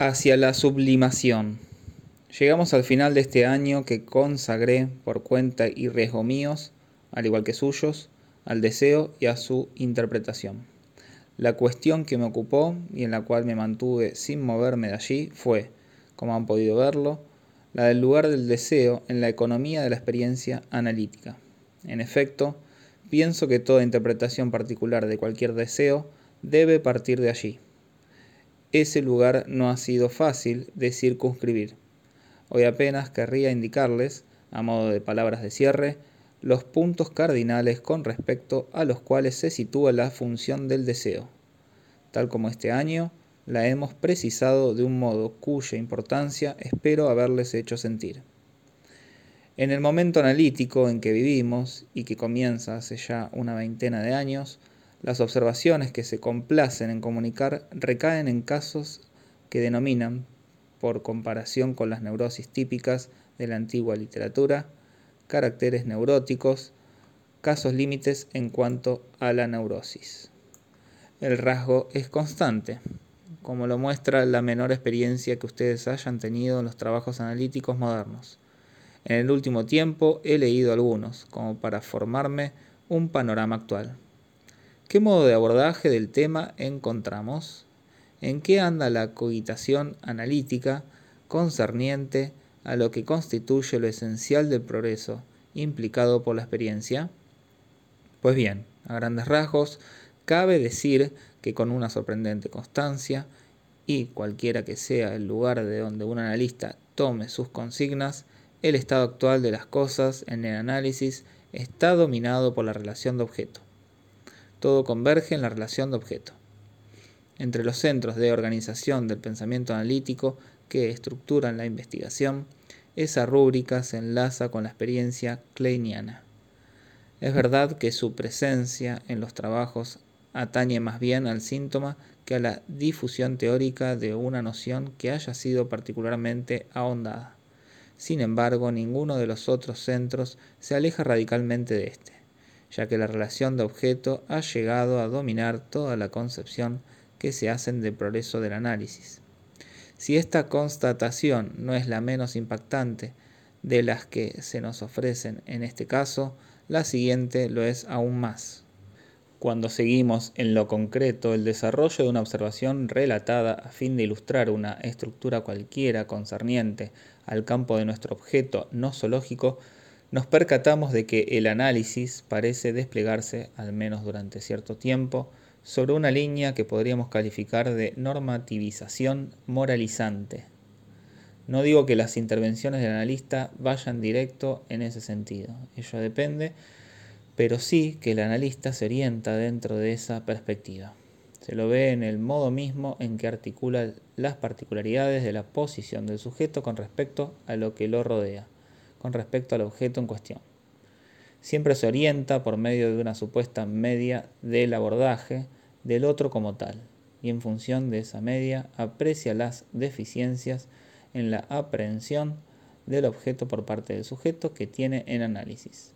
hacia la sublimación. Llegamos al final de este año que consagré por cuenta y riesgo míos, al igual que suyos, al deseo y a su interpretación. La cuestión que me ocupó y en la cual me mantuve sin moverme de allí fue, como han podido verlo, la del lugar del deseo en la economía de la experiencia analítica. En efecto, pienso que toda interpretación particular de cualquier deseo debe partir de allí ese lugar no ha sido fácil de circunscribir. Hoy apenas querría indicarles, a modo de palabras de cierre, los puntos cardinales con respecto a los cuales se sitúa la función del deseo. Tal como este año, la hemos precisado de un modo cuya importancia espero haberles hecho sentir. En el momento analítico en que vivimos y que comienza hace ya una veintena de años, las observaciones que se complacen en comunicar recaen en casos que denominan, por comparación con las neurosis típicas de la antigua literatura, caracteres neuróticos, casos límites en cuanto a la neurosis. El rasgo es constante, como lo muestra la menor experiencia que ustedes hayan tenido en los trabajos analíticos modernos. En el último tiempo he leído algunos, como para formarme un panorama actual. ¿Qué modo de abordaje del tema encontramos? ¿En qué anda la cogitación analítica concerniente a lo que constituye lo esencial del progreso implicado por la experiencia? Pues bien, a grandes rasgos, cabe decir que con una sorprendente constancia, y cualquiera que sea el lugar de donde un analista tome sus consignas, el estado actual de las cosas en el análisis está dominado por la relación de objeto todo converge en la relación de objeto. Entre los centros de organización del pensamiento analítico que estructuran la investigación, esa rúbrica se enlaza con la experiencia kleiniana. Es verdad que su presencia en los trabajos atañe más bien al síntoma que a la difusión teórica de una noción que haya sido particularmente ahondada. Sin embargo, ninguno de los otros centros se aleja radicalmente de este ya que la relación de objeto ha llegado a dominar toda la concepción que se hacen del progreso del análisis. Si esta constatación no es la menos impactante de las que se nos ofrecen en este caso, la siguiente lo es aún más. Cuando seguimos en lo concreto el desarrollo de una observación relatada a fin de ilustrar una estructura cualquiera concerniente al campo de nuestro objeto no zoológico, nos percatamos de que el análisis parece desplegarse, al menos durante cierto tiempo, sobre una línea que podríamos calificar de normativización moralizante. No digo que las intervenciones del analista vayan directo en ese sentido, ello depende, pero sí que el analista se orienta dentro de esa perspectiva. Se lo ve en el modo mismo en que articula las particularidades de la posición del sujeto con respecto a lo que lo rodea con respecto al objeto en cuestión. Siempre se orienta por medio de una supuesta media del abordaje del otro como tal, y en función de esa media aprecia las deficiencias en la aprehensión del objeto por parte del sujeto que tiene en análisis.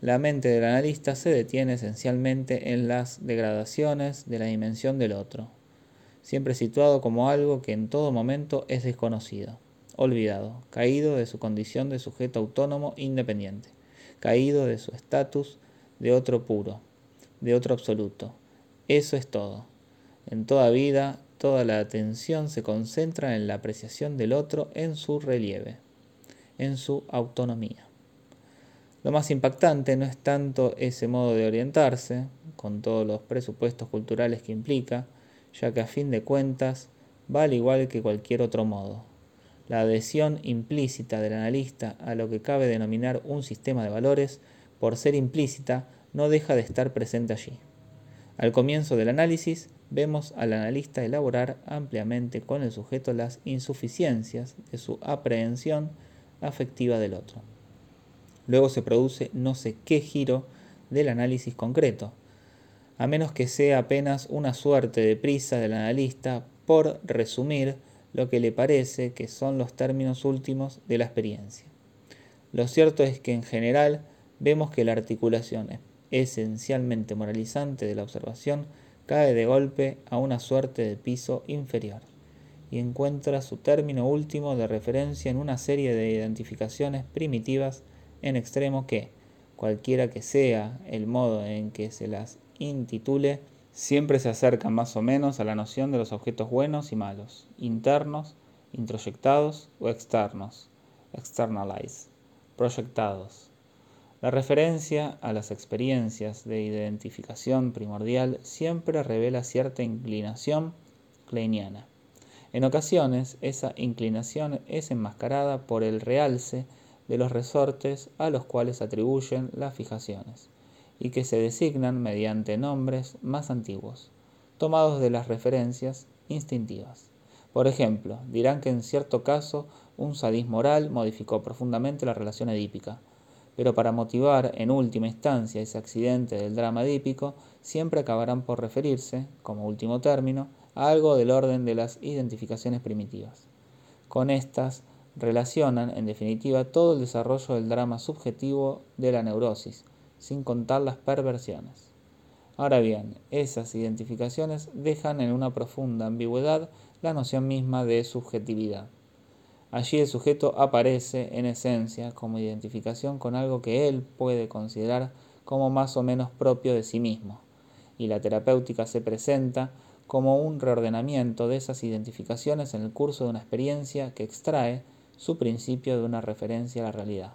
La mente del analista se detiene esencialmente en las degradaciones de la dimensión del otro, siempre situado como algo que en todo momento es desconocido olvidado, caído de su condición de sujeto autónomo independiente, caído de su estatus de otro puro, de otro absoluto. Eso es todo. En toda vida, toda la atención se concentra en la apreciación del otro en su relieve, en su autonomía. Lo más impactante no es tanto ese modo de orientarse, con todos los presupuestos culturales que implica, ya que a fin de cuentas va al igual que cualquier otro modo, la adhesión implícita del analista a lo que cabe denominar un sistema de valores, por ser implícita, no deja de estar presente allí. Al comienzo del análisis, vemos al analista elaborar ampliamente con el sujeto las insuficiencias de su aprehensión afectiva del otro. Luego se produce no sé qué giro del análisis concreto, a menos que sea apenas una suerte de prisa del analista por resumir lo que le parece que son los términos últimos de la experiencia. Lo cierto es que en general vemos que la articulación esencialmente moralizante de la observación cae de golpe a una suerte de piso inferior, y encuentra su término último de referencia en una serie de identificaciones primitivas en extremo que, cualquiera que sea el modo en que se las intitule, siempre se acercan más o menos a la noción de los objetos buenos y malos, internos, introyectados o externos, externalized, proyectados. La referencia a las experiencias de identificación primordial siempre revela cierta inclinación kleiniana. En ocasiones, esa inclinación es enmascarada por el realce de los resortes a los cuales atribuyen las fijaciones, y que se designan mediante nombres más antiguos, tomados de las referencias instintivas. Por ejemplo, dirán que en cierto caso un sadismo moral modificó profundamente la relación edípica, pero para motivar en última instancia ese accidente del drama edípico, siempre acabarán por referirse, como último término, a algo del orden de las identificaciones primitivas. Con estas relacionan, en definitiva, todo el desarrollo del drama subjetivo de la neurosis, sin contar las perversiones. Ahora bien, esas identificaciones dejan en una profunda ambigüedad la noción misma de subjetividad. Allí el sujeto aparece en esencia como identificación con algo que él puede considerar como más o menos propio de sí mismo, y la terapéutica se presenta como un reordenamiento de esas identificaciones en el curso de una experiencia que extrae su principio de una referencia a la realidad.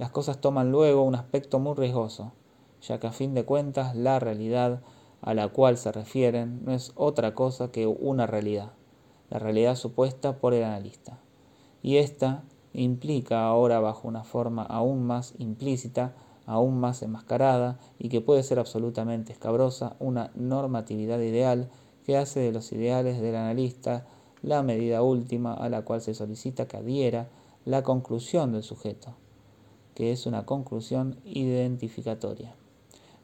Las cosas toman luego un aspecto muy riesgoso, ya que a fin de cuentas la realidad a la cual se refieren no es otra cosa que una realidad, la realidad supuesta por el analista. Y esta implica ahora bajo una forma aún más implícita, aún más enmascarada y que puede ser absolutamente escabrosa, una normatividad ideal que hace de los ideales del analista la medida última a la cual se solicita que adhiera la conclusión del sujeto, que es una conclusión identificatoria.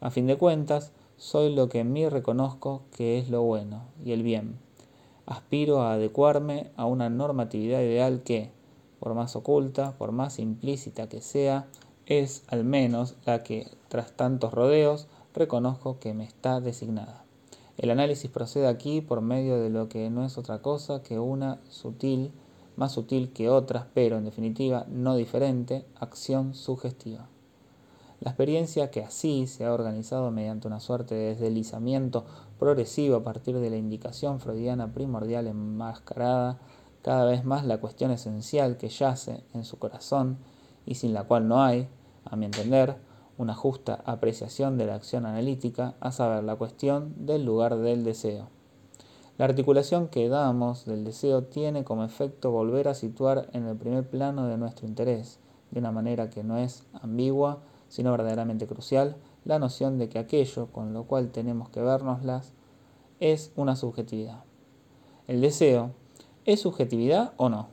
A fin de cuentas, soy lo que en mí reconozco que es lo bueno y el bien, aspiro a adecuarme a una normatividad ideal que, por más oculta, por más implícita que sea, es al menos la que, tras tantos rodeos, reconozco que me está designada. El análisis procede aquí por medio de lo que no es otra cosa que una sutil, más sutil que otras, pero en definitiva no diferente, acción sugestiva. La experiencia que así se ha organizado mediante una suerte de deslizamiento progresivo a partir de la indicación freudiana primordial enmascarada, cada vez más la cuestión esencial que yace en su corazón y sin la cual no hay, a mi entender, una justa apreciación de la acción analítica, a saber, la cuestión del lugar del deseo. La articulación que damos del deseo tiene como efecto volver a situar en el primer plano de nuestro interés, de una manera que no es ambigua, sino verdaderamente crucial, la noción de que aquello con lo cual tenemos que vernoslas es una subjetividad. El deseo, ¿es subjetividad o no?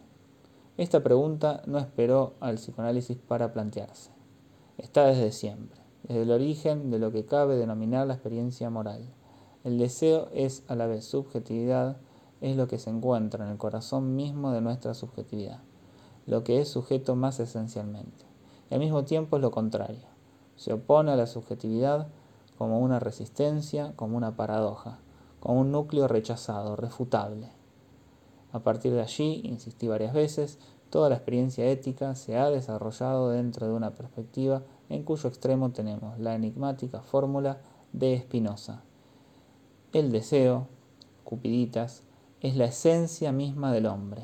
Esta pregunta no esperó al psicoanálisis para plantearse. Está desde siempre, desde el origen de lo que cabe denominar la experiencia moral. El deseo es a la vez subjetividad, es lo que se encuentra en el corazón mismo de nuestra subjetividad, lo que es sujeto más esencialmente y al mismo tiempo es lo contrario. Se opone a la subjetividad como una resistencia, como una paradoja, como un núcleo rechazado, refutable. A partir de allí, insistí varias veces, toda la experiencia ética se ha desarrollado dentro de una perspectiva en cuyo extremo tenemos la enigmática fórmula de Spinoza. El deseo, Cupiditas, es la esencia misma del hombre.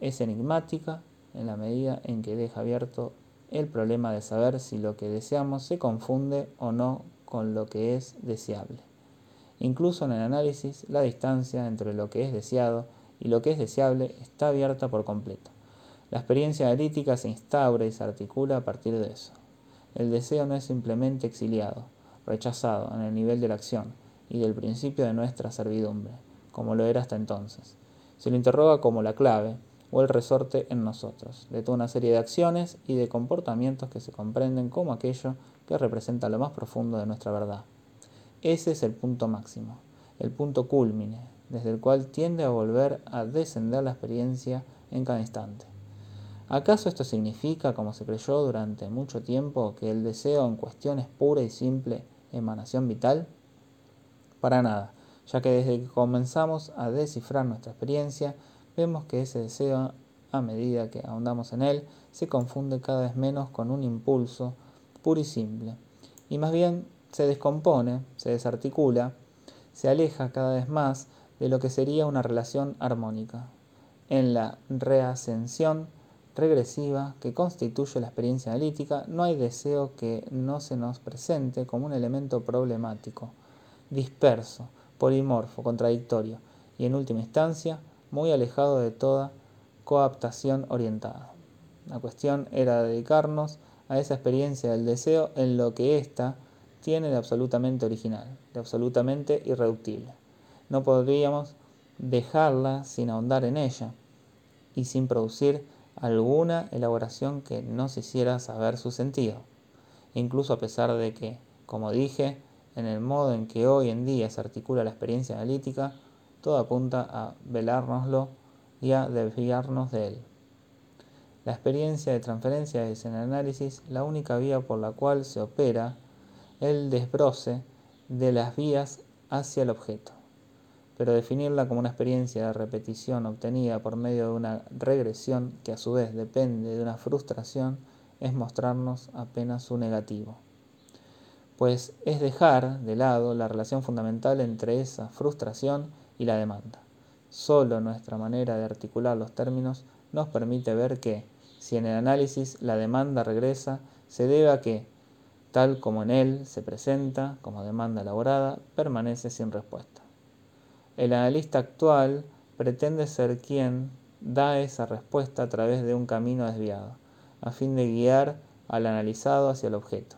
Es enigmática en la medida en que deja abierto el problema de saber si lo que deseamos se confunde o no con lo que es deseable. Incluso en el análisis, la distancia entre lo que es deseado y lo que es deseable está abierta por completo. La experiencia analítica se instaura y se articula a partir de eso. El deseo no es simplemente exiliado, rechazado en el nivel de la acción y del principio de nuestra servidumbre, como lo era hasta entonces. Se lo interroga como la clave, o el resorte en nosotros, de toda una serie de acciones y de comportamientos que se comprenden como aquello que representa lo más profundo de nuestra verdad. Ese es el punto máximo, el punto culmine, desde el cual tiende a volver a descender la experiencia en cada instante. ¿Acaso esto significa, como se creyó durante mucho tiempo, que el deseo en cuestión es pura y simple emanación vital? Para nada. ya que desde que comenzamos a descifrar nuestra experiencia, vemos que ese deseo, a medida que ahondamos en él, se confunde cada vez menos con un impulso puro y simple, y más bien se descompone, se desarticula, se aleja cada vez más de lo que sería una relación armónica. En la reascensión regresiva que constituye la experiencia analítica, no hay deseo que no se nos presente como un elemento problemático, disperso, polimorfo, contradictorio y en última instancia muy alejado de toda coaptación orientada. La cuestión era dedicarnos a esa experiencia del deseo en lo que ésta tiene de absolutamente original, de absolutamente irreductible. No podríamos dejarla sin ahondar en ella y sin producir alguna elaboración que nos hiciera saber su sentido, incluso a pesar de que, como dije, en el modo en que hoy en día se articula la experiencia analítica, todo apunta a velárnoslo y a desviarnos de él. La experiencia de transferencia es en el análisis la única vía por la cual se opera el desbroce de las vías hacia el objeto. Pero definirla como una experiencia de repetición obtenida por medio de una regresión que a su vez depende de una frustración es mostrarnos apenas su negativo. Pues es dejar de lado la relación fundamental entre esa frustración y la demanda. Solo nuestra manera de articular los términos nos permite ver que, si en el análisis la demanda regresa, se debe a que, tal como en él se presenta como demanda elaborada, permanece sin respuesta. El analista actual pretende ser quien da esa respuesta a través de un camino desviado, a fin de guiar al analizado hacia el objeto.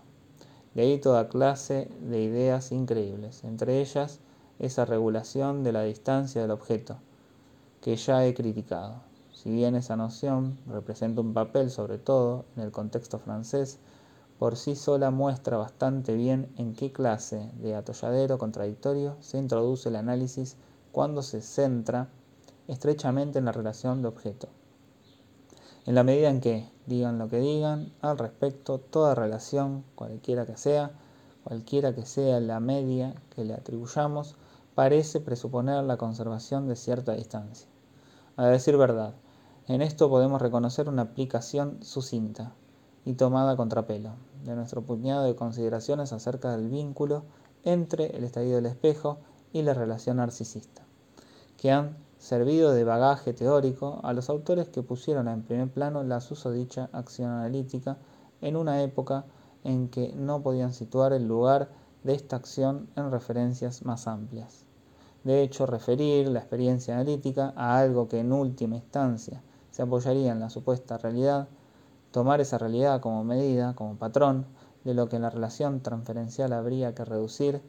De ahí toda clase de ideas increíbles, entre ellas esa regulación de la distancia del objeto, que ya he criticado. Si bien esa noción representa un papel, sobre todo en el contexto francés, por sí sola muestra bastante bien en qué clase de atolladero contradictorio se introduce el análisis cuando se centra estrechamente en la relación de objeto. En la medida en que, digan lo que digan, al respecto, toda relación, cualquiera que sea, cualquiera que sea la media que le atribuyamos, parece presuponer la conservación de cierta distancia. A decir verdad, en esto podemos reconocer una aplicación sucinta y tomada contrapelo de nuestro puñado de consideraciones acerca del vínculo entre el estadio del espejo y la relación narcisista, que han servido de bagaje teórico a los autores que pusieron en primer plano la susodicha acción analítica en una época en que no podían situar el lugar de esta acción en referencias más amplias. De hecho, referir la experiencia analítica a algo que en última instancia se apoyaría en la supuesta realidad, tomar esa realidad como medida, como patrón, de lo que la relación transferencial habría que reducir,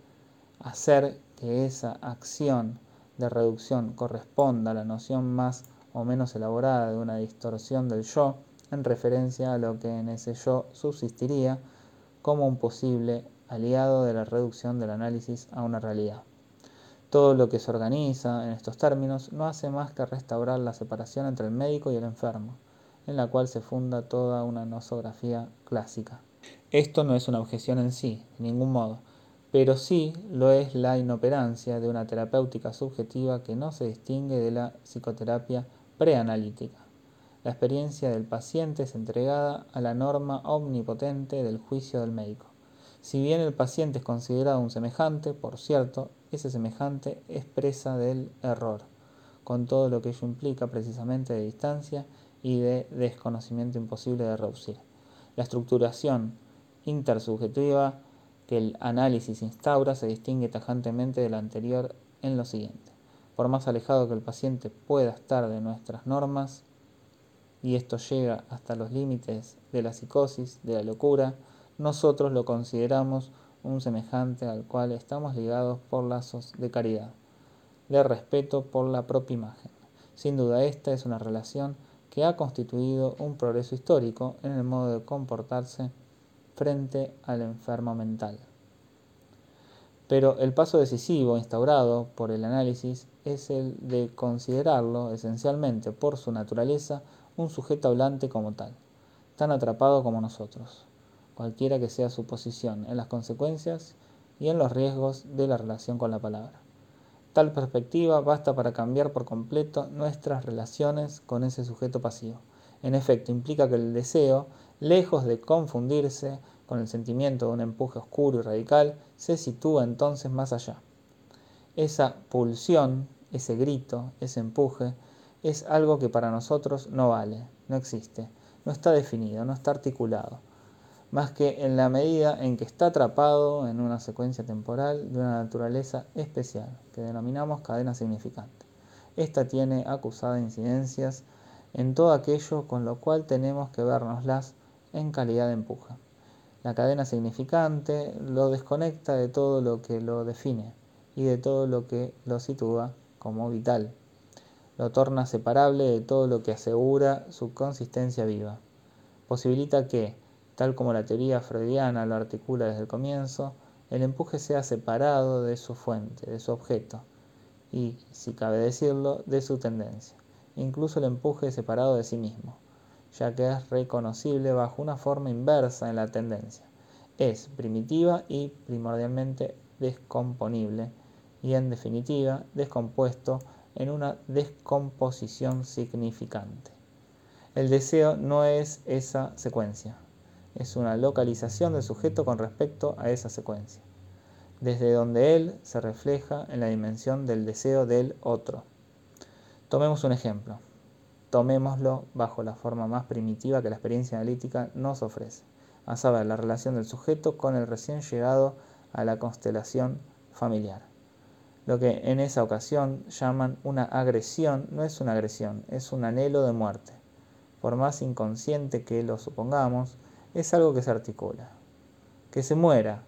hacer que esa acción de reducción corresponda a la noción más o menos elaborada de una distorsión del yo en referencia a lo que en ese yo subsistiría como un posible aliado de la reducción del análisis a una realidad. Todo lo que se organiza en estos términos no hace más que restaurar la separación entre el médico y el enfermo, en la cual se funda toda una nosografía clásica. Esto no es una objeción en sí, de ningún modo, pero sí lo es la inoperancia de una terapéutica subjetiva que no se distingue de la psicoterapia preanalítica. La experiencia del paciente es entregada a la norma omnipotente del juicio del médico. Si bien el paciente es considerado un semejante, por cierto, ese semejante es presa del error, con todo lo que ello implica precisamente de distancia y de desconocimiento imposible de reducir. La estructuración intersubjetiva que el análisis instaura se distingue tajantemente de la anterior en lo siguiente. Por más alejado que el paciente pueda estar de nuestras normas, y esto llega hasta los límites de la psicosis, de la locura, nosotros lo consideramos un semejante al cual estamos ligados por lazos de caridad, de respeto por la propia imagen. Sin duda esta es una relación que ha constituido un progreso histórico en el modo de comportarse frente al enfermo mental. Pero el paso decisivo instaurado por el análisis es el de considerarlo esencialmente por su naturaleza un sujeto hablante como tal, tan atrapado como nosotros cualquiera que sea su posición, en las consecuencias y en los riesgos de la relación con la palabra. Tal perspectiva basta para cambiar por completo nuestras relaciones con ese sujeto pasivo. En efecto, implica que el deseo, lejos de confundirse con el sentimiento de un empuje oscuro y radical, se sitúa entonces más allá. Esa pulsión, ese grito, ese empuje, es algo que para nosotros no vale, no existe, no está definido, no está articulado, más que en la medida en que está atrapado en una secuencia temporal de una naturaleza especial, que denominamos cadena significante. Esta tiene acusada incidencias en todo aquello con lo cual tenemos que vernoslas en calidad de empuje. La cadena significante lo desconecta de todo lo que lo define y de todo lo que lo sitúa como vital lo torna separable de todo lo que asegura su consistencia viva. Posibilita que, tal como la teoría freudiana lo articula desde el comienzo, el empuje sea separado de su fuente, de su objeto, y, si cabe decirlo, de su tendencia. Incluso el empuje separado de sí mismo, ya que es reconocible bajo una forma inversa en la tendencia. Es primitiva y primordialmente descomponible, y en definitiva descompuesto en una descomposición significante. El deseo no es esa secuencia, es una localización del sujeto con respecto a esa secuencia, desde donde él se refleja en la dimensión del deseo del otro. Tomemos un ejemplo. Tomémoslo bajo la forma más primitiva que la experiencia analítica nos ofrece, a saber, la relación del sujeto con el recién llegado a la constelación familiar. Lo que en esa ocasión llaman una agresión no es una agresión, es un anhelo de muerte. Por más inconsciente que lo supongamos, es algo que se articula. Que se muera,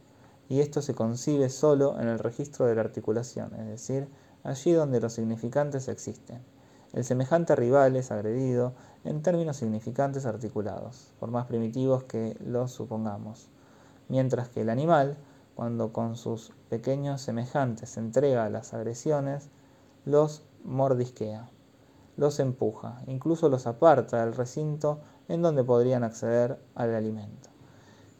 y esto se concibe solo en el registro de la articulación, es decir, allí donde los significantes existen. El semejante rival es agredido en términos significantes articulados, por más primitivos que los supongamos, mientras que el animal cuando con sus pequeños semejantes se entrega a las agresiones, los mordisquea, los empuja, incluso los aparta del recinto en donde podrían acceder al alimento.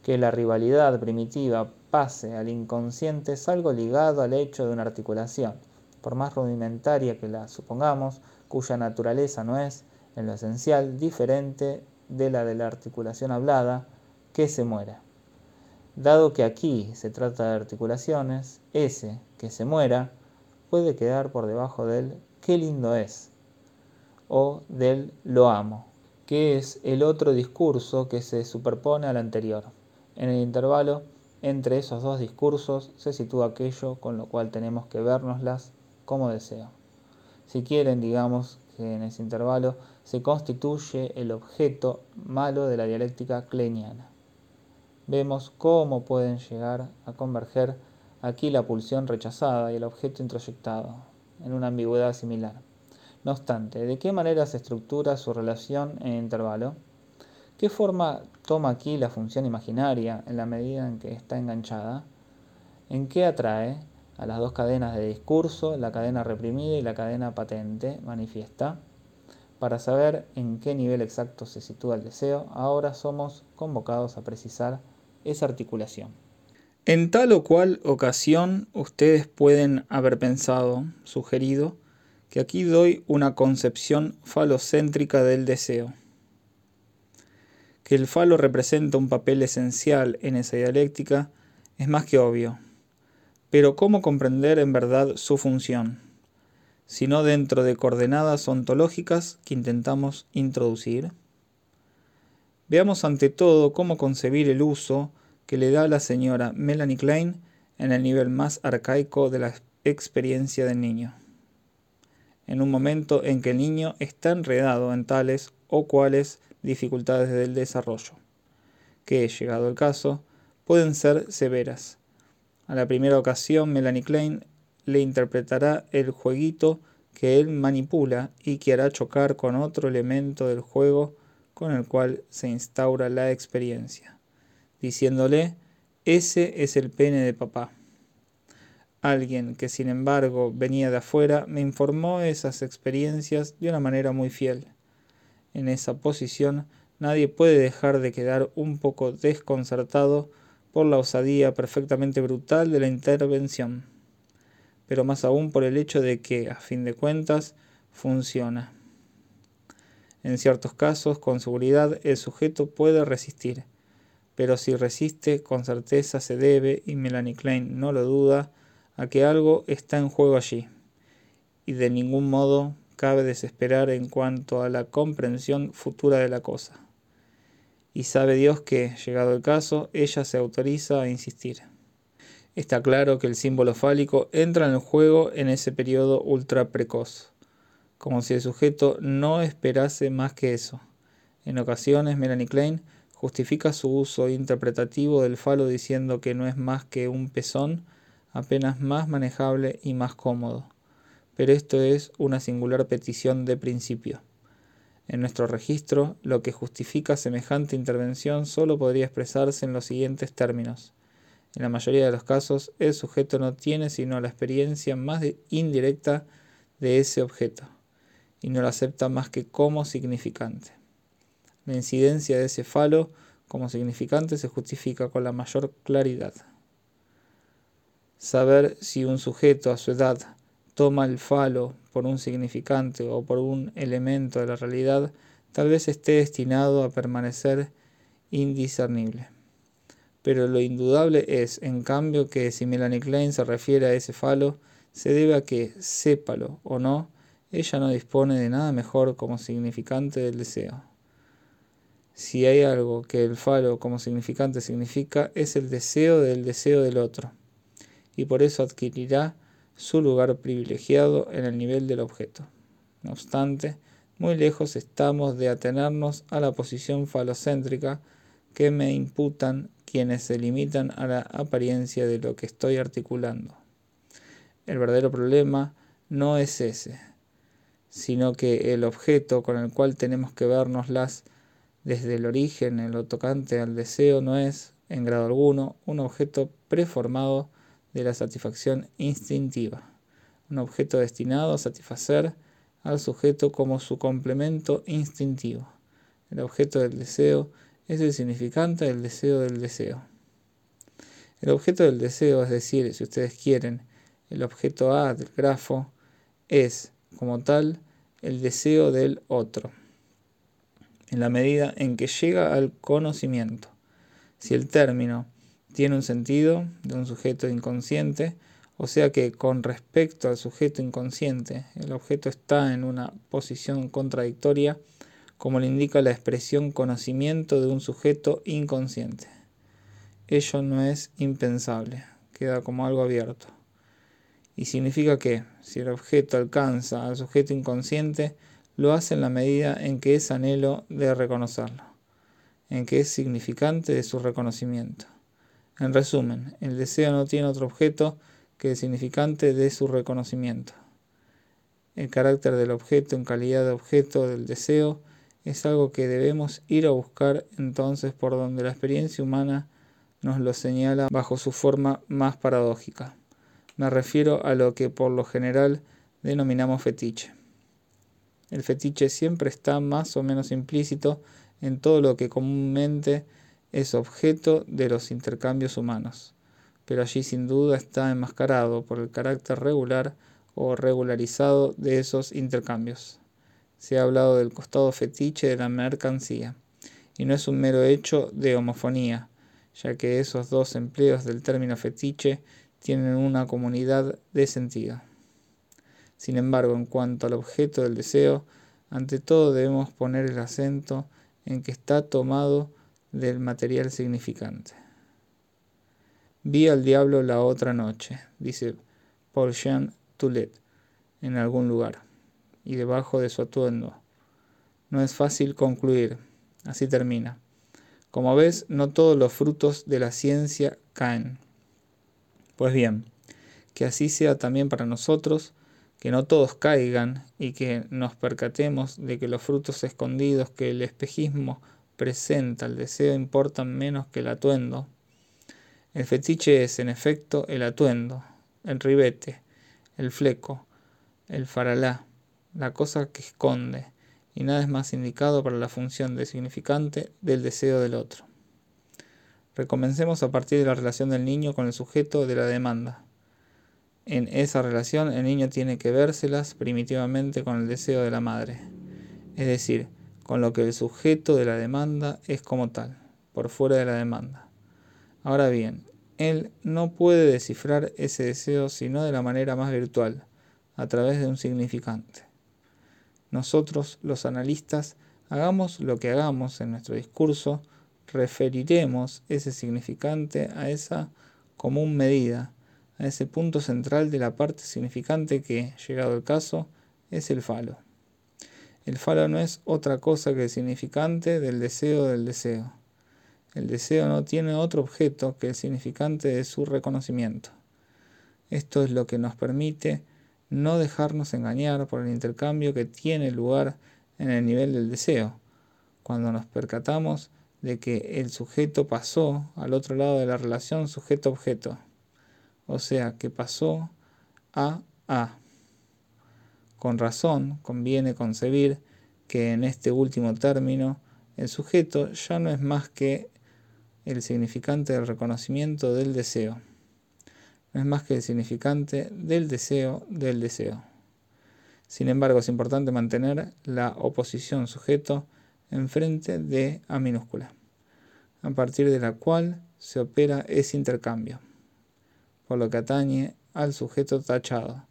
Que la rivalidad primitiva pase al inconsciente es algo ligado al hecho de una articulación, por más rudimentaria que la supongamos, cuya naturaleza no es, en lo esencial, diferente de la de la articulación hablada, que se muera. Dado que aquí se trata de articulaciones, ese que se muera puede quedar por debajo del qué lindo es o del lo amo, que es el otro discurso que se superpone al anterior. En el intervalo entre esos dos discursos se sitúa aquello con lo cual tenemos que vernoslas como deseo. Si quieren, digamos que en ese intervalo se constituye el objeto malo de la dialéctica kleiniana vemos cómo pueden llegar a converger aquí la pulsión rechazada y el objeto introyectado, en una ambigüedad similar. No obstante, ¿de qué manera se estructura su relación en intervalo? ¿Qué forma toma aquí la función imaginaria en la medida en que está enganchada? ¿En qué atrae a las dos cadenas de discurso, la cadena reprimida y la cadena patente manifiesta? Para saber en qué nivel exacto se sitúa el deseo, ahora somos convocados a precisar esa articulación. En tal o cual ocasión ustedes pueden haber pensado, sugerido, que aquí doy una concepción falocéntrica del deseo. Que el falo representa un papel esencial en esa dialéctica es más que obvio. Pero ¿cómo comprender en verdad su función? Sino dentro de coordenadas ontológicas que intentamos introducir. Veamos ante todo cómo concebir el uso que le da la señora Melanie Klein en el nivel más arcaico de la experiencia del niño. En un momento en que el niño está enredado en tales o cuales dificultades del desarrollo, que, llegado el caso, pueden ser severas. A la primera ocasión, Melanie Klein le interpretará el jueguito que él manipula y que hará chocar con otro elemento del juego con el cual se instaura la experiencia, diciéndole, ese es el pene de papá. Alguien que sin embargo venía de afuera me informó esas experiencias de una manera muy fiel. En esa posición nadie puede dejar de quedar un poco desconcertado por la osadía perfectamente brutal de la intervención. pero más aún por el hecho de que, a fin de cuentas, funciona. En ciertos casos, con seguridad, el sujeto puede resistir, pero si resiste, con certeza se debe, y Melanie Klein no lo duda, a que algo está en juego allí, y de ningún modo cabe desesperar en cuanto a la comprensión futura de la cosa. Y sabe Dios que, llegado el caso, ella se autoriza a insistir. Está claro que el símbolo fálico entra en el juego en ese periodo ultra precoz, como si el sujeto no esperase más que eso. En ocasiones, Melanie Klein justifica su uso interpretativo del falo diciendo que no es más que un pezón apenas más manejable y más cómodo. Pero esto es una singular petición de principio. En nuestro registro, lo que justifica semejante intervención solo podría expresarse en los siguientes términos. En la mayoría de los casos, el sujeto no tiene sino la experiencia más indirecta de ese objeto, y no lo acepta más que como significante. La incidencia de ese falo como significante se justifica con la mayor claridad. Saber si un sujeto a su edad toma el falo por un significante o por un elemento de la realidad, tal vez esté destinado a permanecer indiscernible. Pero lo indudable es, en cambio, que si Melanie Klein se refiere a ese falo, se debe a que, sépalo o no, ella no dispone de nada mejor como significante del deseo. Si hay algo que el falo como significante significa, es el deseo del deseo del otro, y por eso adquirirá su lugar privilegiado en el nivel del objeto. No obstante, muy lejos estamos de atenernos a la posición falocéntrica que me imputan quienes se limitan a la apariencia de lo que estoy articulando. El verdadero problema no es ese, sino que el objeto con el cual tenemos que vernoslas desde el origen en lo tocante al deseo no es, en grado alguno, un objeto preformado de la satisfacción instintiva, un objeto destinado a satisfacer al sujeto como su complemento instintivo. El objeto del deseo es el significante del deseo del deseo. El objeto del deseo, es decir, si ustedes quieren, el objeto A del grafo, es, como tal, el deseo del otro, en la medida en que llega al conocimiento. Si el término tiene un sentido de un sujeto inconsciente, o sea que con respecto al sujeto inconsciente, el objeto está en una posición contradictoria, como le indica la expresión conocimiento de un sujeto inconsciente. Ello no es impensable, queda como algo abierto. Y significa que, si el objeto alcanza al sujeto inconsciente, lo hace en la medida en que es anhelo de reconocerlo, en que es significante de su reconocimiento. En resumen, el deseo no tiene otro objeto que el significante de su reconocimiento. El carácter del objeto en calidad de objeto del deseo es algo que debemos ir a buscar entonces por donde la experiencia humana nos lo señala bajo su forma más paradójica. Me refiero a lo que por lo general denominamos fetiche. El fetiche siempre está más o menos implícito en todo lo que comúnmente es objeto de los intercambios humanos, pero allí sin duda está enmascarado por el carácter regular o regularizado de esos intercambios. Se ha hablado del costado fetiche de la mercancía, y no es un mero hecho de homofonía, ya que esos dos empleos del término fetiche tienen una comunidad de sentido. Sin embargo, en cuanto al objeto del deseo, ante todo debemos poner el acento en que está tomado del material significante. Vi al diablo la otra noche, dice Paul Jean Toulet, en algún lugar, y debajo de su atuendo. No es fácil concluir, así termina. Como ves, no todos los frutos de la ciencia caen. Pues bien, que así sea también para nosotros, que no todos caigan y que nos percatemos de que los frutos escondidos que el espejismo presenta el deseo importan menos que el atuendo. El fetiche es, en efecto, el atuendo, el ribete, el fleco, el faralá, la cosa que esconde, y nada es más indicado para la función de significante del deseo del otro. Recomencemos a partir de la relación del niño con el sujeto de la demanda. En esa relación el niño tiene que vérselas primitivamente con el deseo de la madre, es decir, con lo que el sujeto de la demanda es como tal, por fuera de la demanda. Ahora bien, él no puede descifrar ese deseo sino de la manera más virtual, a través de un significante. Nosotros, los analistas, hagamos lo que hagamos en nuestro discurso, referiremos ese significante a esa común medida, a ese punto central de la parte significante que, llegado el caso, es el falo. El falo no es otra cosa que el significante del deseo del deseo. El deseo no tiene otro objeto que el significante de su reconocimiento. Esto es lo que nos permite no dejarnos engañar por el intercambio que tiene lugar en el nivel del deseo, cuando nos percatamos de que el sujeto pasó al otro lado de la relación sujeto-objeto, o sea, que pasó a A. Con razón conviene concebir que en este último término el sujeto ya no es más que el significante del reconocimiento del deseo. No es más que el significante del deseo del deseo. Sin embargo, es importante mantener la oposición sujeto enfrente de A minúscula, a partir de la cual se opera ese intercambio. Por lo que atañe al sujeto tachado.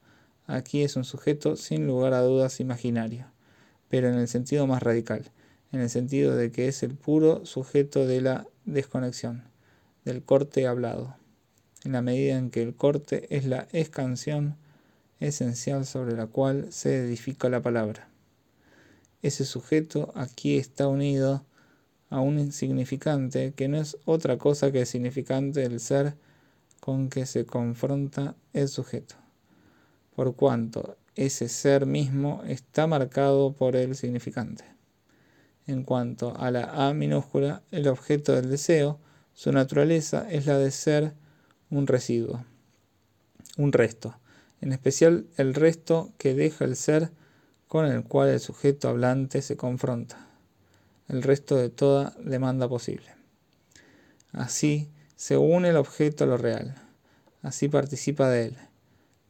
Aquí es un sujeto sin lugar a dudas imaginario, pero en el sentido más radical, en el sentido de que es el puro sujeto de la desconexión, del corte hablado, en la medida en que el corte es la escansión esencial sobre la cual se edifica la palabra. Ese sujeto aquí está unido a un insignificante que no es otra cosa que el significante del ser con que se confronta el sujeto, por cuanto ese ser mismo está marcado por el significante. En cuanto a la A minúscula, el objeto del deseo, su naturaleza es la de ser un residuo, un resto, en especial el resto que deja el ser con el cual el sujeto hablante se confronta, el resto de toda demanda posible. Así se une el objeto a lo real, así participa de él.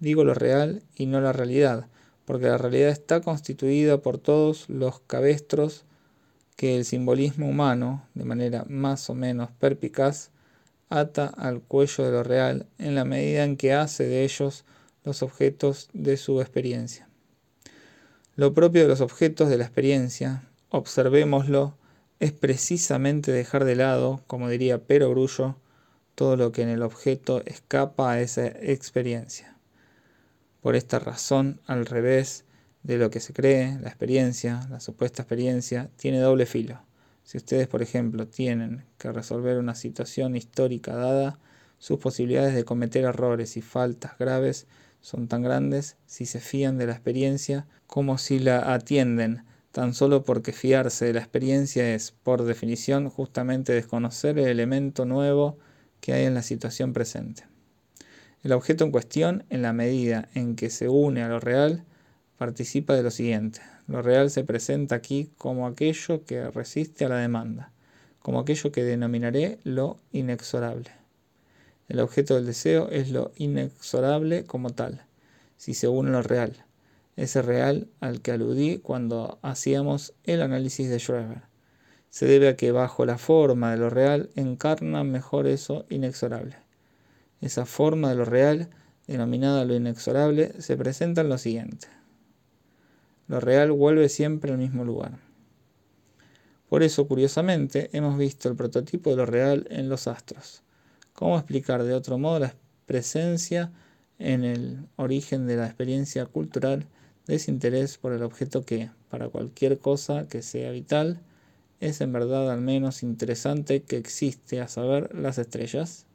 Digo lo real y no la realidad, porque la realidad está constituida por todos los cabestros que el simbolismo humano, de manera más o menos perpicaz, ata al cuello de lo real en la medida en que hace de ellos los objetos de su experiencia. Lo propio de los objetos de la experiencia, observémoslo, es precisamente dejar de lado, como diría Pero Grullo, todo lo que en el objeto escapa a esa experiencia. Por esta razón, al revés, de lo que se cree, la experiencia, la supuesta experiencia, tiene doble filo. Si ustedes, por ejemplo, tienen que resolver una situación histórica dada, sus posibilidades de cometer errores y faltas graves son tan grandes si se fían de la experiencia como si la atienden, tan solo porque fiarse de la experiencia es, por definición, justamente desconocer el elemento nuevo que hay en la situación presente. El objeto en cuestión, en la medida en que se une a lo real, participa de lo siguiente. Lo real se presenta aquí como aquello que resiste a la demanda, como aquello que denominaré lo inexorable. El objeto del deseo es lo inexorable como tal, si se une a lo real, ese real al que aludí cuando hacíamos el análisis de Schreber. Se debe a que bajo la forma de lo real encarna mejor eso inexorable. Esa forma de lo real, denominada lo inexorable, se presenta en lo siguiente. Lo real vuelve siempre al mismo lugar. Por eso, curiosamente, hemos visto el prototipo de lo real en los astros. ¿Cómo explicar de otro modo la presencia en el origen de la experiencia cultural de ese interés por el objeto que, para cualquier cosa que sea vital, es en verdad al menos interesante que existe, a saber, las estrellas?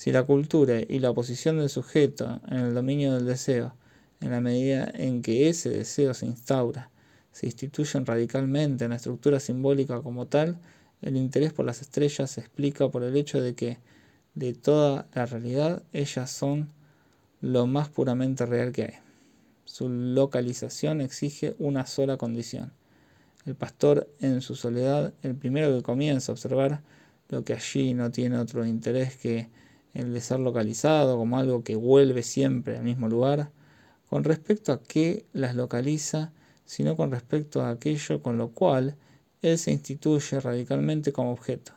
Si la cultura y la posición del sujeto en el dominio del deseo en la medida en que ese deseo se instaura, se instituyen radicalmente en la estructura simbólica como tal, el interés por las estrellas se explica por el hecho de que, de toda la realidad, ellas son lo más puramente real que hay. Su localización exige una sola condición. El pastor, en su soledad, el primero que comienza a observar lo que allí no tiene otro interés que el de ser localizado como algo que vuelve siempre al mismo lugar, con respecto a qué las localiza, sino con respecto a aquello con lo cual él se instituye radicalmente como objeto,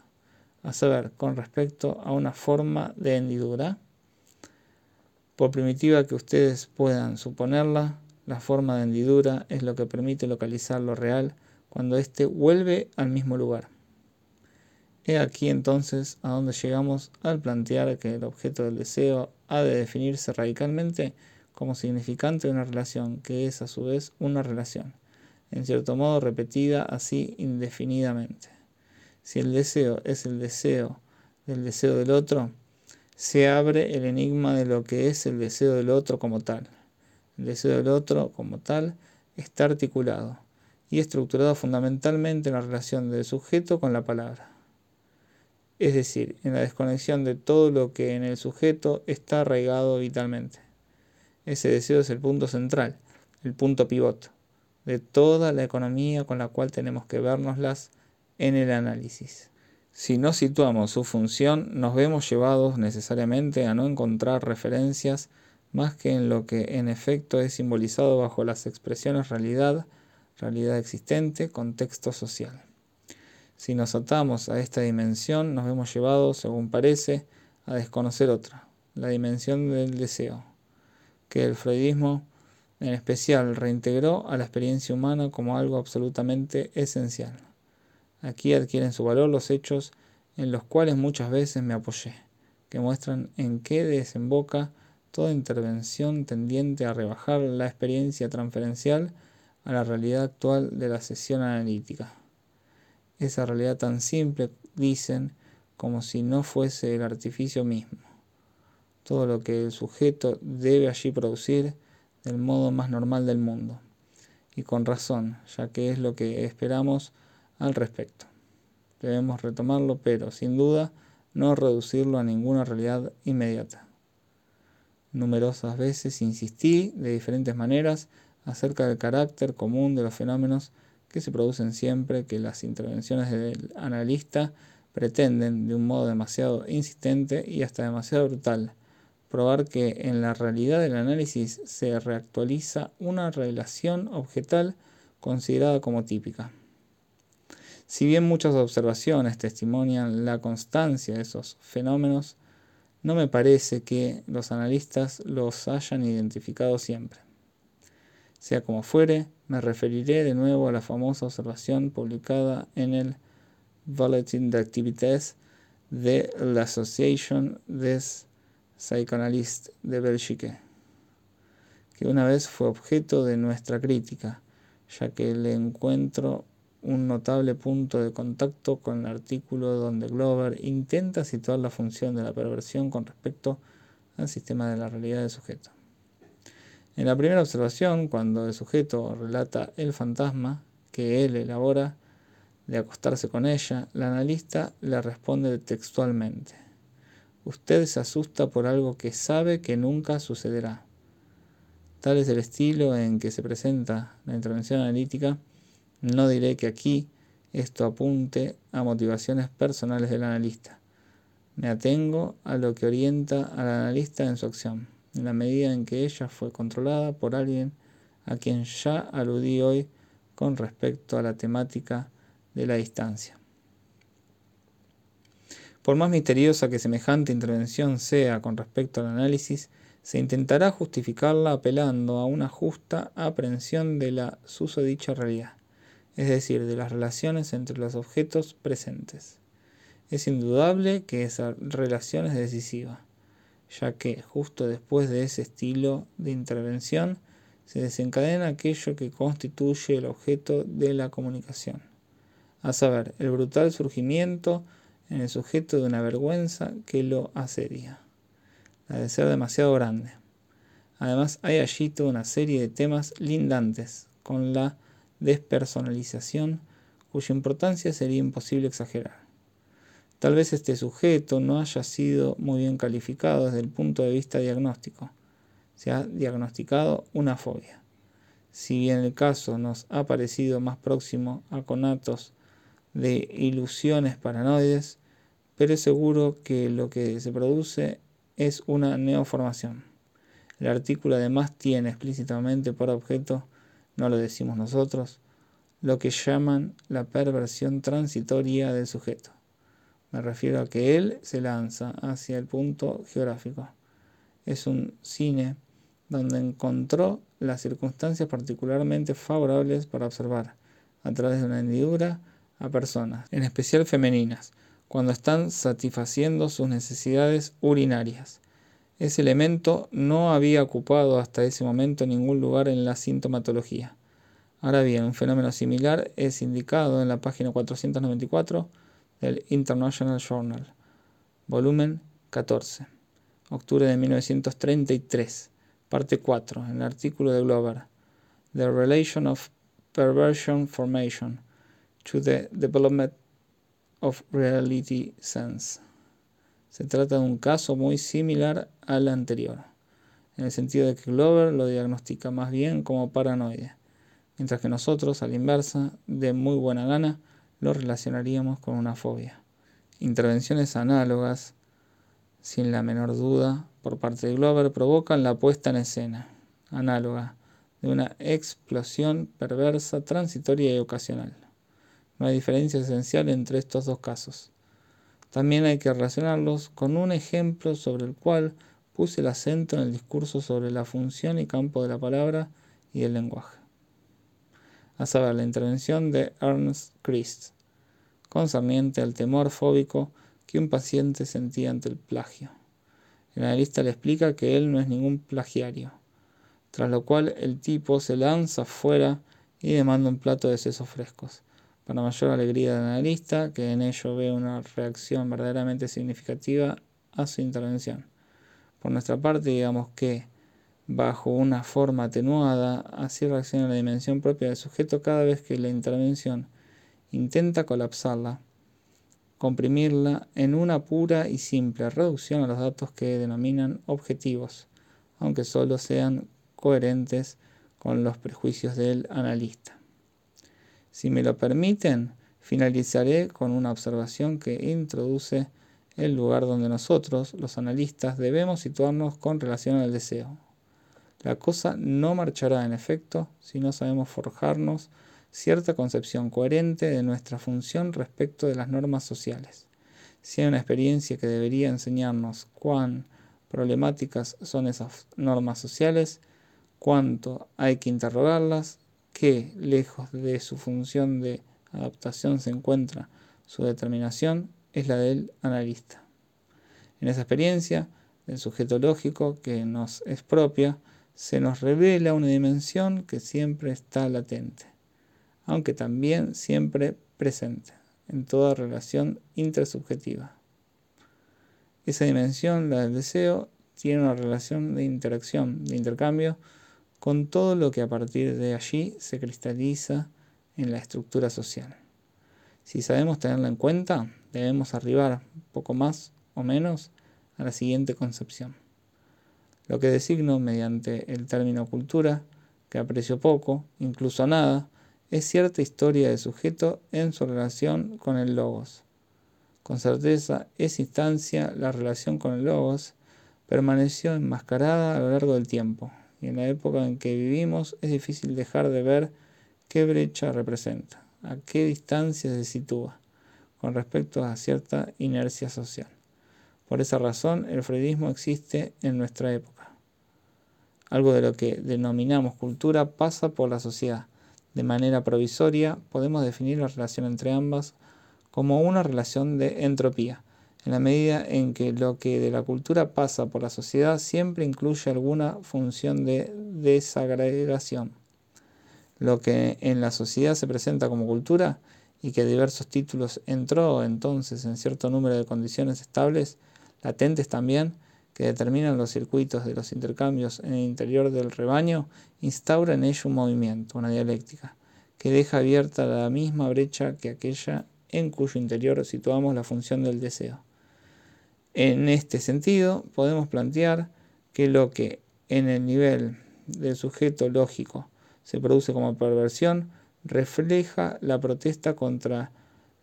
a saber, con respecto a una forma de hendidura. Por primitiva que ustedes puedan suponerla, la forma de hendidura es lo que permite localizar lo real cuando éste vuelve al mismo lugar. He aquí entonces a donde llegamos al plantear que el objeto del deseo ha de definirse radicalmente como significante de una relación, que es a su vez una relación, en cierto modo repetida así indefinidamente. Si el deseo es el deseo del deseo del otro, se abre el enigma de lo que es el deseo del otro como tal. El deseo del otro como tal está articulado y estructurado fundamentalmente en la relación del sujeto con la palabra es decir, en la desconexión de todo lo que en el sujeto está arraigado vitalmente. Ese deseo es el punto central, el punto pivot de toda la economía con la cual tenemos que vernoslas en el análisis. Si no situamos su función, nos vemos llevados necesariamente a no encontrar referencias más que en lo que en efecto es simbolizado bajo las expresiones realidad, realidad existente, contexto social. Si nos atamos a esta dimensión, nos vemos llevados, según parece, a desconocer otra, la dimensión del deseo, que el freudismo en especial reintegró a la experiencia humana como algo absolutamente esencial. Aquí adquieren su valor los hechos en los cuales muchas veces me apoyé, que muestran en qué desemboca toda intervención tendiente a rebajar la experiencia transferencial a la realidad actual de la sesión analítica esa realidad tan simple, dicen, como si no fuese el artificio mismo. Todo lo que el sujeto debe allí producir del modo más normal del mundo. Y con razón, ya que es lo que esperamos al respecto. Debemos retomarlo, pero sin duda no reducirlo a ninguna realidad inmediata. Numerosas veces insistí de diferentes maneras acerca del carácter común de los fenómenos que se producen siempre que las intervenciones del analista pretenden, de un modo demasiado insistente y hasta demasiado brutal, probar que en la realidad del análisis se reactualiza una relación objetal considerada como típica. Si bien muchas observaciones testimonian la constancia de esos fenómenos, no me parece que los analistas los hayan identificado siempre. Sea como fuere, me referiré de nuevo a la famosa observación publicada en el Bulletin de la Association des Psychanalystes de Bélgica, que una vez fue objeto de nuestra crítica, ya que le encuentro un notable punto de contacto con el artículo donde Glover intenta situar la función de la perversión con respecto al sistema de la realidad del sujeto. En la primera observación, cuando el sujeto relata el fantasma que él elabora de acostarse con ella, el analista le responde textualmente. Usted se asusta por algo que sabe que nunca sucederá. Tal es el estilo en que se presenta la intervención analítica. No diré que aquí esto apunte a motivaciones personales del analista. Me atengo a lo que orienta al analista en su acción en la medida en que ella fue controlada por alguien a quien ya aludí hoy con respecto a la temática de la distancia. Por más misteriosa que semejante intervención sea con respecto al análisis, se intentará justificarla apelando a una justa aprehensión de la susodicha realidad, es decir, de las relaciones entre los objetos presentes. Es indudable que esa relación es decisiva ya que justo después de ese estilo de intervención se desencadena aquello que constituye el objeto de la comunicación, a saber, el brutal surgimiento en el sujeto de una vergüenza que lo asedia, la de ser demasiado grande. Además, hay allí toda una serie de temas lindantes con la despersonalización cuya importancia sería imposible exagerar. Tal vez este sujeto no haya sido muy bien calificado desde el punto de vista diagnóstico. Se ha diagnosticado una fobia. Si bien el caso nos ha parecido más próximo a conatos de ilusiones paranoides, pero es seguro que lo que se produce es una neoformación. El artículo además tiene explícitamente por objeto, no lo decimos nosotros, lo que llaman la perversión transitoria del sujeto. Me refiero a que él se lanza hacia el punto geográfico. Es un cine donde encontró las circunstancias particularmente favorables para observar, a través de una hendidura, a personas, en especial femeninas, cuando están satisfaciendo sus necesidades urinarias. Ese elemento no había ocupado hasta ese momento ningún lugar en la sintomatología. Ahora bien, un fenómeno similar es indicado en la página 494 del International Journal, volumen 14, octubre de 1933, parte 4, en el artículo de Glover, The Relation of Perversion Formation to the Development of Reality Sense. Se trata de un caso muy similar al anterior, en el sentido de que Glover lo diagnostica más bien como paranoide mientras que nosotros, a la inversa, de muy buena gana, lo relacionaríamos con una fobia. Intervenciones análogas, sin la menor duda, por parte de Glover, provocan la puesta en escena, análoga, de una explosión perversa, transitoria y ocasional. No hay diferencia esencial entre estos dos casos. También hay que relacionarlos con un ejemplo sobre el cual puse el acento en el discurso sobre la función y campo de la palabra y el lenguaje a saber, la intervención de Ernst Christ, concerniente al temor fóbico que un paciente sentía ante el plagio. El analista le explica que él no es ningún plagiario, tras lo cual el tipo se lanza fuera y demanda un plato de sesos frescos. Para mayor alegría del analista, que en ello ve una reacción verdaderamente significativa a su intervención. Por nuestra parte, digamos que bajo una forma atenuada, así reacciona la dimensión propia del sujeto cada vez que la intervención intenta colapsarla, comprimirla en una pura y simple reducción a los datos que denominan objetivos, aunque solo sean coherentes con los prejuicios del analista. Si me lo permiten, finalizaré con una observación que introduce el lugar donde nosotros, los analistas, debemos situarnos con relación al deseo. La cosa no marchará en efecto si no sabemos forjarnos cierta concepción coherente de nuestra función respecto de las normas sociales. Si hay una experiencia que debería enseñarnos cuán problemáticas son esas normas sociales, cuánto hay que interrogarlas, qué lejos de su función de adaptación se encuentra su determinación, es la del analista. En esa experiencia, del sujeto lógico que nos es propia, se nos revela una dimensión que siempre está latente, aunque también siempre presente en toda relación intersubjetiva. Esa dimensión, la del deseo, tiene una relación de interacción, de intercambio, con todo lo que a partir de allí se cristaliza en la estructura social. Si sabemos tenerla en cuenta, debemos arribar poco más o menos a la siguiente concepción. Lo que designo mediante el término cultura, que aprecio poco, incluso nada, es cierta historia de sujeto en su relación con el logos. Con certeza, esa instancia, la relación con el logos, permaneció enmascarada a lo largo del tiempo, y en la época en que vivimos es difícil dejar de ver qué brecha representa, a qué distancia se sitúa con respecto a cierta inercia social. Por esa razón, el freudismo existe en nuestra época. Algo de lo que denominamos cultura pasa por la sociedad. De manera provisoria, podemos definir la relación entre ambas como una relación de entropía, en la medida en que lo que de la cultura pasa por la sociedad siempre incluye alguna función de desagregación. Lo que en la sociedad se presenta como cultura y que diversos títulos entró entonces en cierto número de condiciones estables, latentes también, que determinan los circuitos de los intercambios en el interior del rebaño, instaura en ello un movimiento, una dialéctica, que deja abierta la misma brecha que aquella en cuyo interior situamos la función del deseo. En este sentido, podemos plantear que lo que en el nivel del sujeto lógico se produce como perversión refleja la protesta contra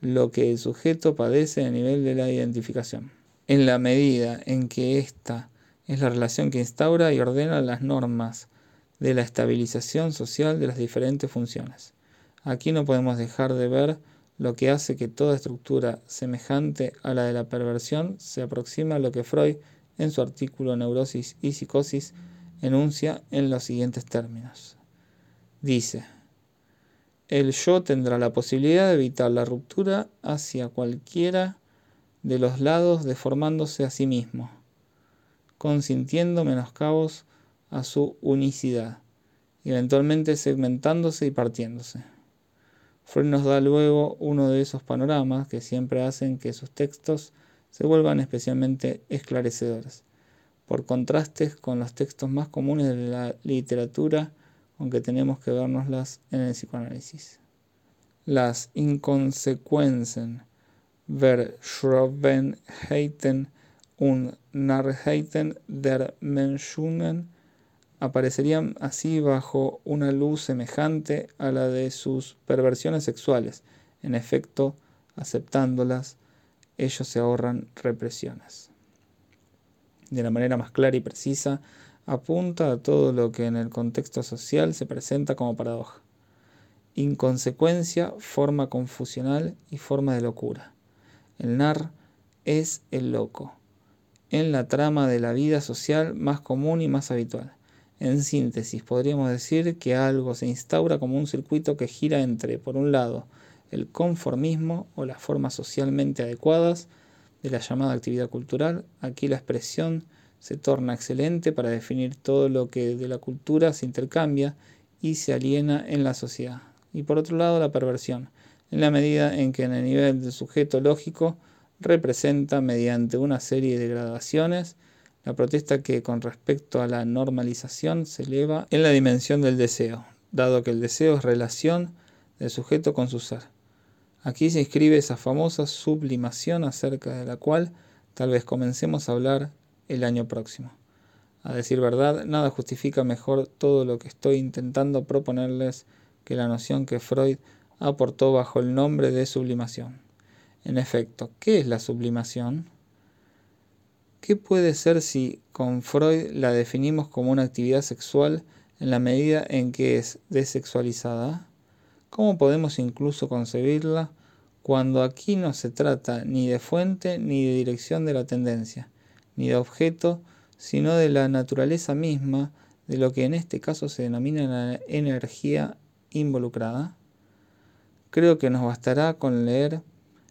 lo que el sujeto padece a nivel de la identificación. En la medida en que esta es la relación que instaura y ordena las normas de la estabilización social de las diferentes funciones. Aquí no podemos dejar de ver lo que hace que toda estructura semejante a la de la perversión se aproxima a lo que Freud en su artículo Neurosis y Psicosis enuncia en los siguientes términos. Dice, el yo tendrá la posibilidad de evitar la ruptura hacia cualquiera de los lados deformándose a sí mismo, consintiendo menoscabos a su unicidad, eventualmente segmentándose y partiéndose. Freud nos da luego uno de esos panoramas que siempre hacen que sus textos se vuelvan especialmente esclarecedores, por contrastes con los textos más comunes de la literatura aunque tenemos que vernoslas en el psicoanálisis. Las Inkonsequenzen Verschrobenheiten und Narrheiten der Menschen aparecerían así bajo una luz semejante a la de sus perversiones sexuales. En efecto, aceptándolas, ellos se ahorran represiones. De la manera más clara y precisa, apunta a todo lo que en el contexto social se presenta como paradoja. Inconsecuencia, forma confusional y forma de locura. El nar es el loco, en la trama de la vida social más común y más habitual. En síntesis, podríamos decir que algo se instaura como un circuito que gira entre, por un lado, el conformismo o las formas socialmente adecuadas de la llamada actividad cultural. Aquí la expresión se torna excelente para definir todo lo que de la cultura se intercambia y se aliena en la sociedad. Y por otro lado, la perversión, en la medida en que en el nivel del sujeto lógico representa mediante una serie de gradaciones la protesta que con respecto a la normalización se eleva en la dimensión del deseo, dado que el deseo es relación del sujeto con su ser. Aquí se inscribe esa famosa sublimación acerca de la cual tal vez comencemos a hablar el año próximo. A decir verdad, nada justifica mejor todo lo que estoy intentando proponerles que la noción que Freud aportó bajo el nombre de sublimación. En efecto, ¿qué es la sublimación? ¿Qué puede ser si con Freud la definimos como una actividad sexual en la medida en que es desexualizada? ¿Cómo podemos incluso concebirla cuando aquí no se trata ni de fuente ni de dirección de la tendencia, ni de objeto, sino de la naturaleza misma de lo que en este caso se denomina la energía involucrada? Creo que nos bastará con leer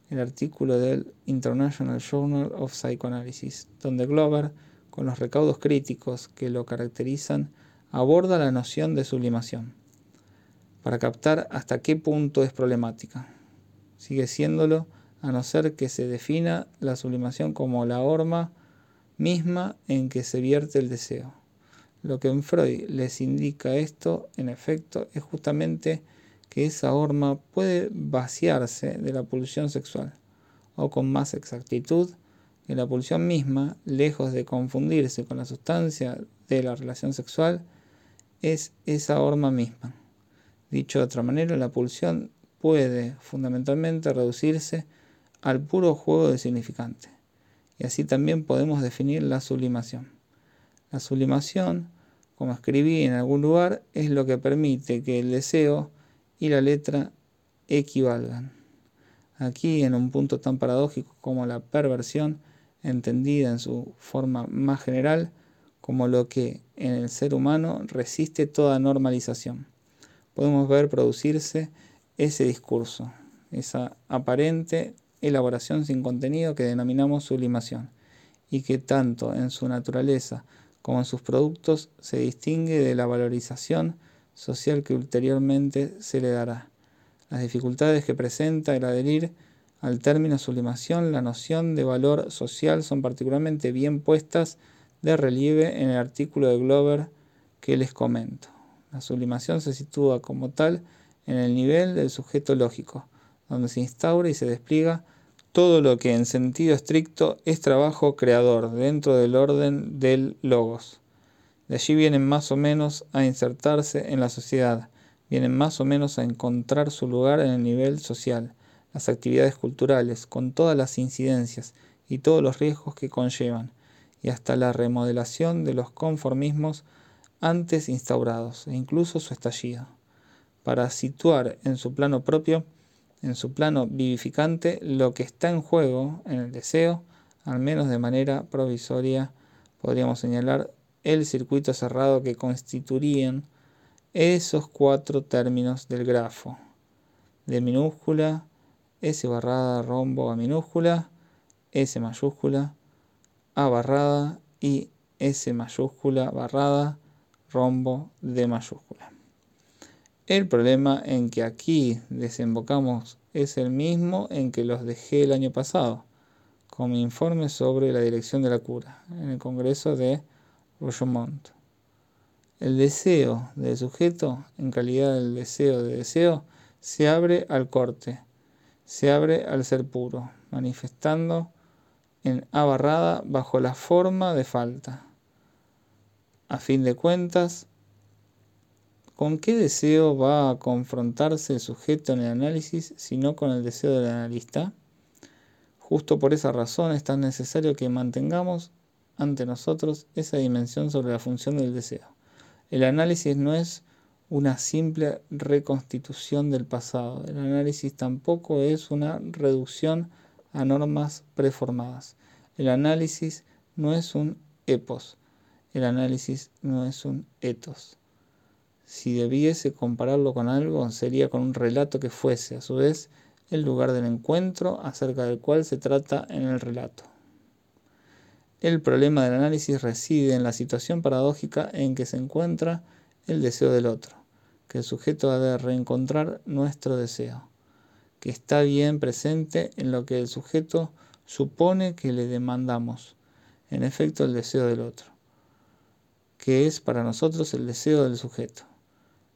el artículo del International Journal of Psychoanalysis, donde Glover, con los recaudos críticos que lo caracterizan, aborda la noción de sublimación, para captar hasta qué punto es problemática. Sigue siéndolo a no ser que se defina la sublimación como la horma misma en que se vierte el deseo. Lo que en Freud les indica esto, en efecto, es justamente que esa horma puede vaciarse de la pulsión sexual, o con más exactitud, que la pulsión misma, lejos de confundirse con la sustancia de la relación sexual, es esa horma misma. Dicho de otra manera, la pulsión puede fundamentalmente reducirse al puro juego de significante. Y así también podemos definir la sublimación. La sublimación, como escribí en algún lugar, es lo que permite que el deseo y la letra equivalgan. Aquí, en un punto tan paradójico como la perversión, entendida en su forma más general como lo que en el ser humano resiste toda normalización, podemos ver producirse ese discurso, esa aparente elaboración sin contenido que denominamos sublimación, y que tanto en su naturaleza como en sus productos se distingue de la valorización social que ulteriormente se le dará. Las dificultades que presenta el adherir al término sublimación, la noción de valor social son particularmente bien puestas de relieve en el artículo de Glover que les comento. La sublimación se sitúa como tal en el nivel del sujeto lógico, donde se instaura y se despliega todo lo que en sentido estricto es trabajo creador dentro del orden del logos. De allí vienen más o menos a insertarse en la sociedad, vienen más o menos a encontrar su lugar en el nivel social, las actividades culturales, con todas las incidencias y todos los riesgos que conllevan, y hasta la remodelación de los conformismos antes instaurados, e incluso su estallido, para situar en su plano propio, en su plano vivificante, lo que está en juego en el deseo, al menos de manera provisoria, podríamos señalar el circuito cerrado que constituirían esos cuatro términos del grafo, de minúscula, S barrada, rombo a minúscula, S mayúscula, A barrada y S mayúscula, barrada, rombo de mayúscula. El problema en que aquí desembocamos es el mismo en que los dejé el año pasado, con mi informe sobre la dirección de la cura, en el Congreso de Rochemont. El deseo del sujeto, en calidad del deseo de deseo, se abre al corte, se abre al ser puro, manifestando en A barrada bajo la forma de falta. A fin de cuentas, ¿con qué deseo va a confrontarse el sujeto en el análisis si no con el deseo del analista? Justo por esa razón es tan necesario que mantengamos ante nosotros esa dimensión sobre la función del deseo. El análisis no es una simple reconstitución del pasado. El análisis tampoco es una reducción a normas preformadas. El análisis no es un epos. El análisis no es un etos. Si debiese compararlo con algo, sería con un relato que fuese, a su vez, el lugar del encuentro acerca del cual se trata en el relato. El problema del análisis reside en la situación paradójica en que se encuentra el deseo del otro, que el sujeto ha de reencontrar nuestro deseo, que está bien presente en lo que el sujeto supone que le demandamos, en efecto el deseo del otro, que es para nosotros el deseo del sujeto.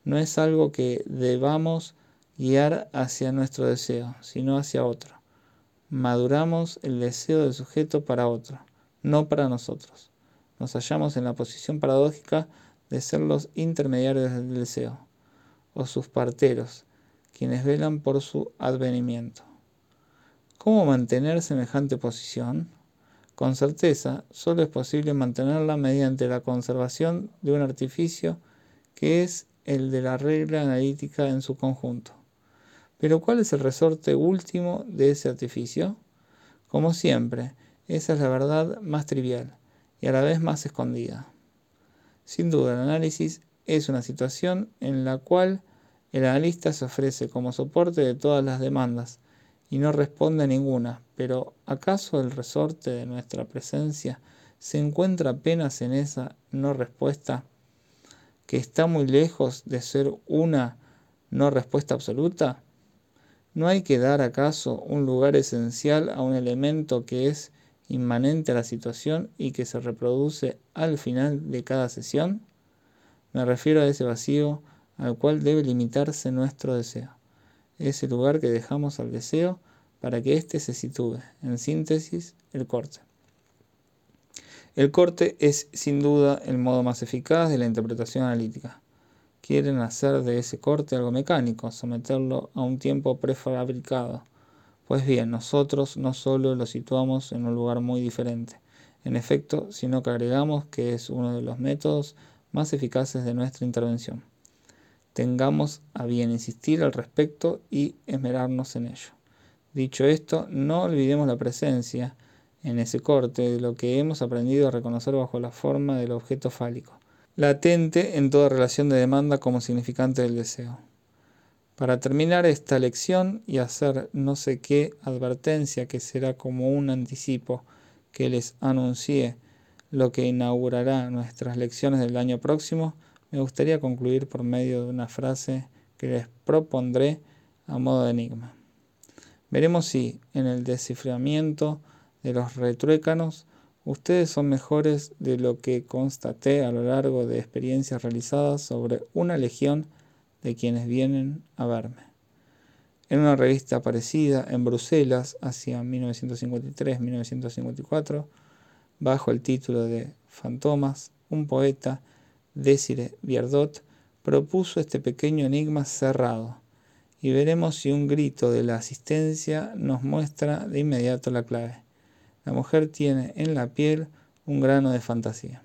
No es algo que debamos guiar hacia nuestro deseo, sino hacia otro. Maduramos el deseo del sujeto para otro no para nosotros. Nos hallamos en la posición paradójica de ser los intermediarios del deseo, o sus parteros, quienes velan por su advenimiento. ¿Cómo mantener semejante posición? Con certeza, solo es posible mantenerla mediante la conservación de un artificio que es el de la regla analítica en su conjunto. Pero ¿cuál es el resorte último de ese artificio? Como siempre, esa es la verdad más trivial y a la vez más escondida. Sin duda, el análisis es una situación en la cual el analista se ofrece como soporte de todas las demandas y no responde a ninguna, pero ¿acaso el resorte de nuestra presencia se encuentra apenas en esa no respuesta, que está muy lejos de ser una no respuesta absoluta? ¿No hay que dar acaso un lugar esencial a un elemento que es inmanente a la situación y que se reproduce al final de cada sesión? Me refiero a ese vacío al cual debe limitarse nuestro deseo, ese lugar que dejamos al deseo para que éste se sitúe. En síntesis, el corte. El corte es sin duda el modo más eficaz de la interpretación analítica. Quieren hacer de ese corte algo mecánico, someterlo a un tiempo prefabricado pues bien, nosotros no solo lo situamos en un lugar muy diferente, en efecto, sino que agregamos que es uno de los métodos más eficaces de nuestra intervención. Tengamos a bien insistir al respecto y esmerarnos en ello. Dicho esto, no olvidemos la presencia en ese corte de lo que hemos aprendido a reconocer bajo la forma del objeto fálico, latente en toda relación de demanda como significante del deseo. Para terminar esta lección y hacer no sé qué advertencia que será como un anticipo que les anuncie lo que inaugurará nuestras lecciones del año próximo, me gustaría concluir por medio de una frase que les propondré a modo de enigma. Veremos si en el desciframiento de los retruécanos ustedes son mejores de lo que constaté a lo largo de experiencias realizadas sobre una legión de quienes vienen a verme. En una revista aparecida en Bruselas hacia 1953-1954, bajo el título de Fantomas, un poeta, Désiré Viardot, propuso este pequeño enigma cerrado, y veremos si un grito de la asistencia nos muestra de inmediato la clave. la mujer tiene en la piel un grano de fantasía.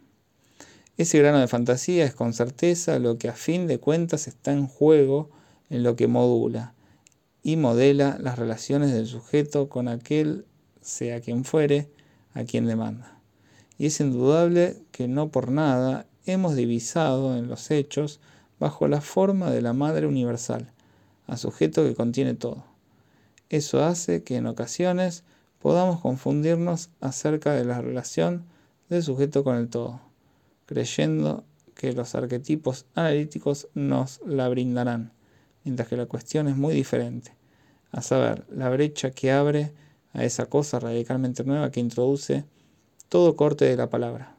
Ese grano de fantasía es con certeza lo que a fin de cuentas está en juego en lo que modula y modela las relaciones del sujeto con aquel, sea quien fuere, a quien demanda. Y es indudable que no por nada hemos divisado en los hechos bajo la forma de la Madre Universal, a sujeto que contiene todo. Eso hace que en ocasiones podamos confundirnos acerca de la relación del sujeto con el todo, creyendo que los arquetipos analíticos nos la brindarán, mientras que la cuestión es muy diferente, a saber, la brecha que abre a esa cosa radicalmente nueva que introduce todo corte de la palabra.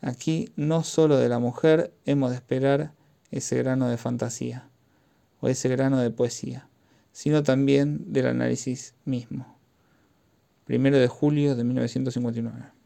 Aquí no solo de la mujer hemos de esperar ese grano de fantasía o ese grano de poesía, sino también del análisis mismo. Primero de julio de 1959.